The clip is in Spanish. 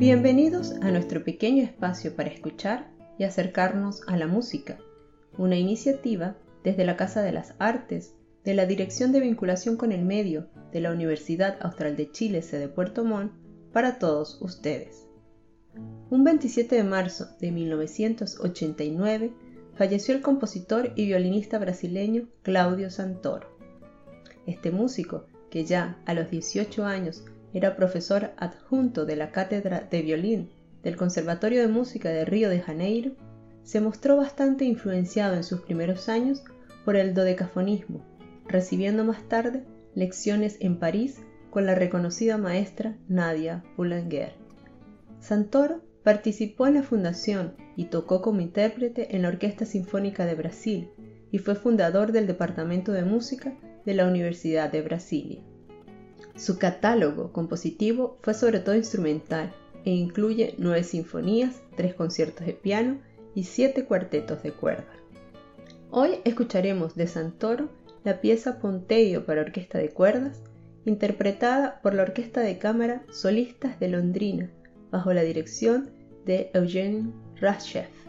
Bienvenidos a nuestro pequeño espacio para escuchar y acercarnos a la música, una iniciativa desde la Casa de las Artes de la Dirección de Vinculación con el Medio de la Universidad Austral de Chile, sede Puerto Montt, para todos ustedes. Un 27 de marzo de 1989 falleció el compositor y violinista brasileño Claudio Santoro. Este músico, que ya a los 18 años era profesor adjunto de la cátedra de violín del Conservatorio de Música de Río de Janeiro, se mostró bastante influenciado en sus primeros años por el dodecafonismo, recibiendo más tarde lecciones en París con la reconocida maestra Nadia Boulanger. Santoro participó en la fundación y tocó como intérprete en la Orquesta Sinfónica de Brasil y fue fundador del Departamento de Música de la Universidad de Brasilia. Su catálogo compositivo fue sobre todo instrumental e incluye nueve sinfonías, tres conciertos de piano y siete cuartetos de cuerda. Hoy escucharemos de Santoro la pieza Ponteio para orquesta de cuerdas, interpretada por la Orquesta de Cámara Solistas de Londrina, bajo la dirección de Eugene Rashev.